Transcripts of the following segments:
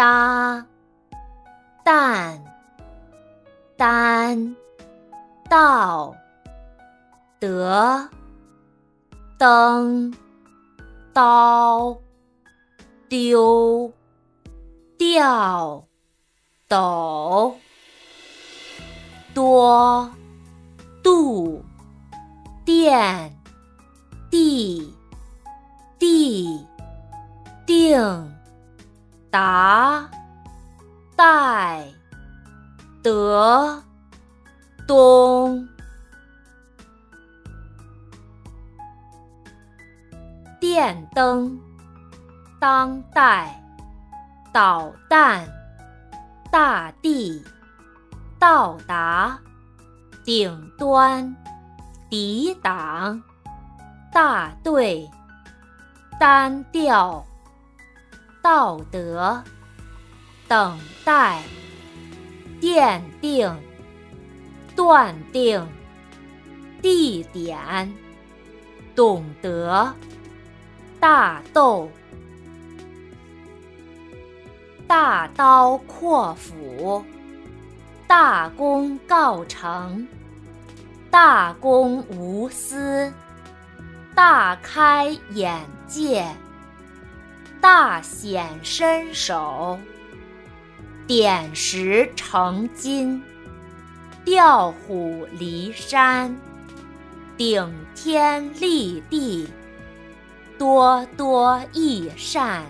哒，担，担，到，得，登，刀，丢，掉，斗，多，度，电，地，地，定。达，代，德，东，电灯，当代，导弹，大地，到达，顶端，抵挡，大队，单调。道德，等待，奠定，断定，地点，懂得，大斗，大刀阔斧，大功告成，大公无私，大开眼界。大显身手，点石成金，调虎离山，顶天立地，多多益善，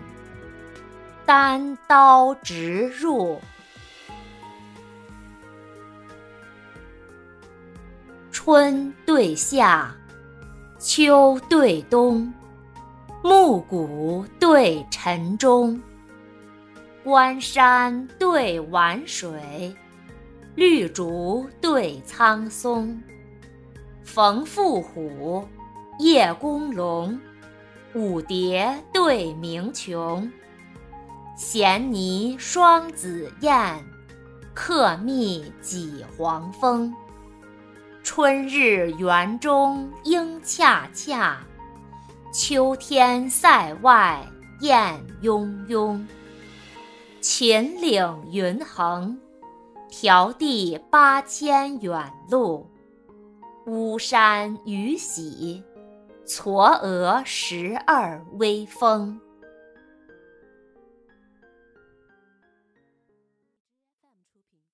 单刀直入。春对夏，秋对冬。暮鼓对晨钟，关山对晚水，绿竹对苍松，冯富虎，叶公龙，舞蝶对鸣琼，衔泥双紫燕，客蜜几黄蜂。春日园中莺恰恰。秋天塞外雁雍雍，秦岭云横，迢递八千远路；巫山雨洗，嵯峨十二微峰。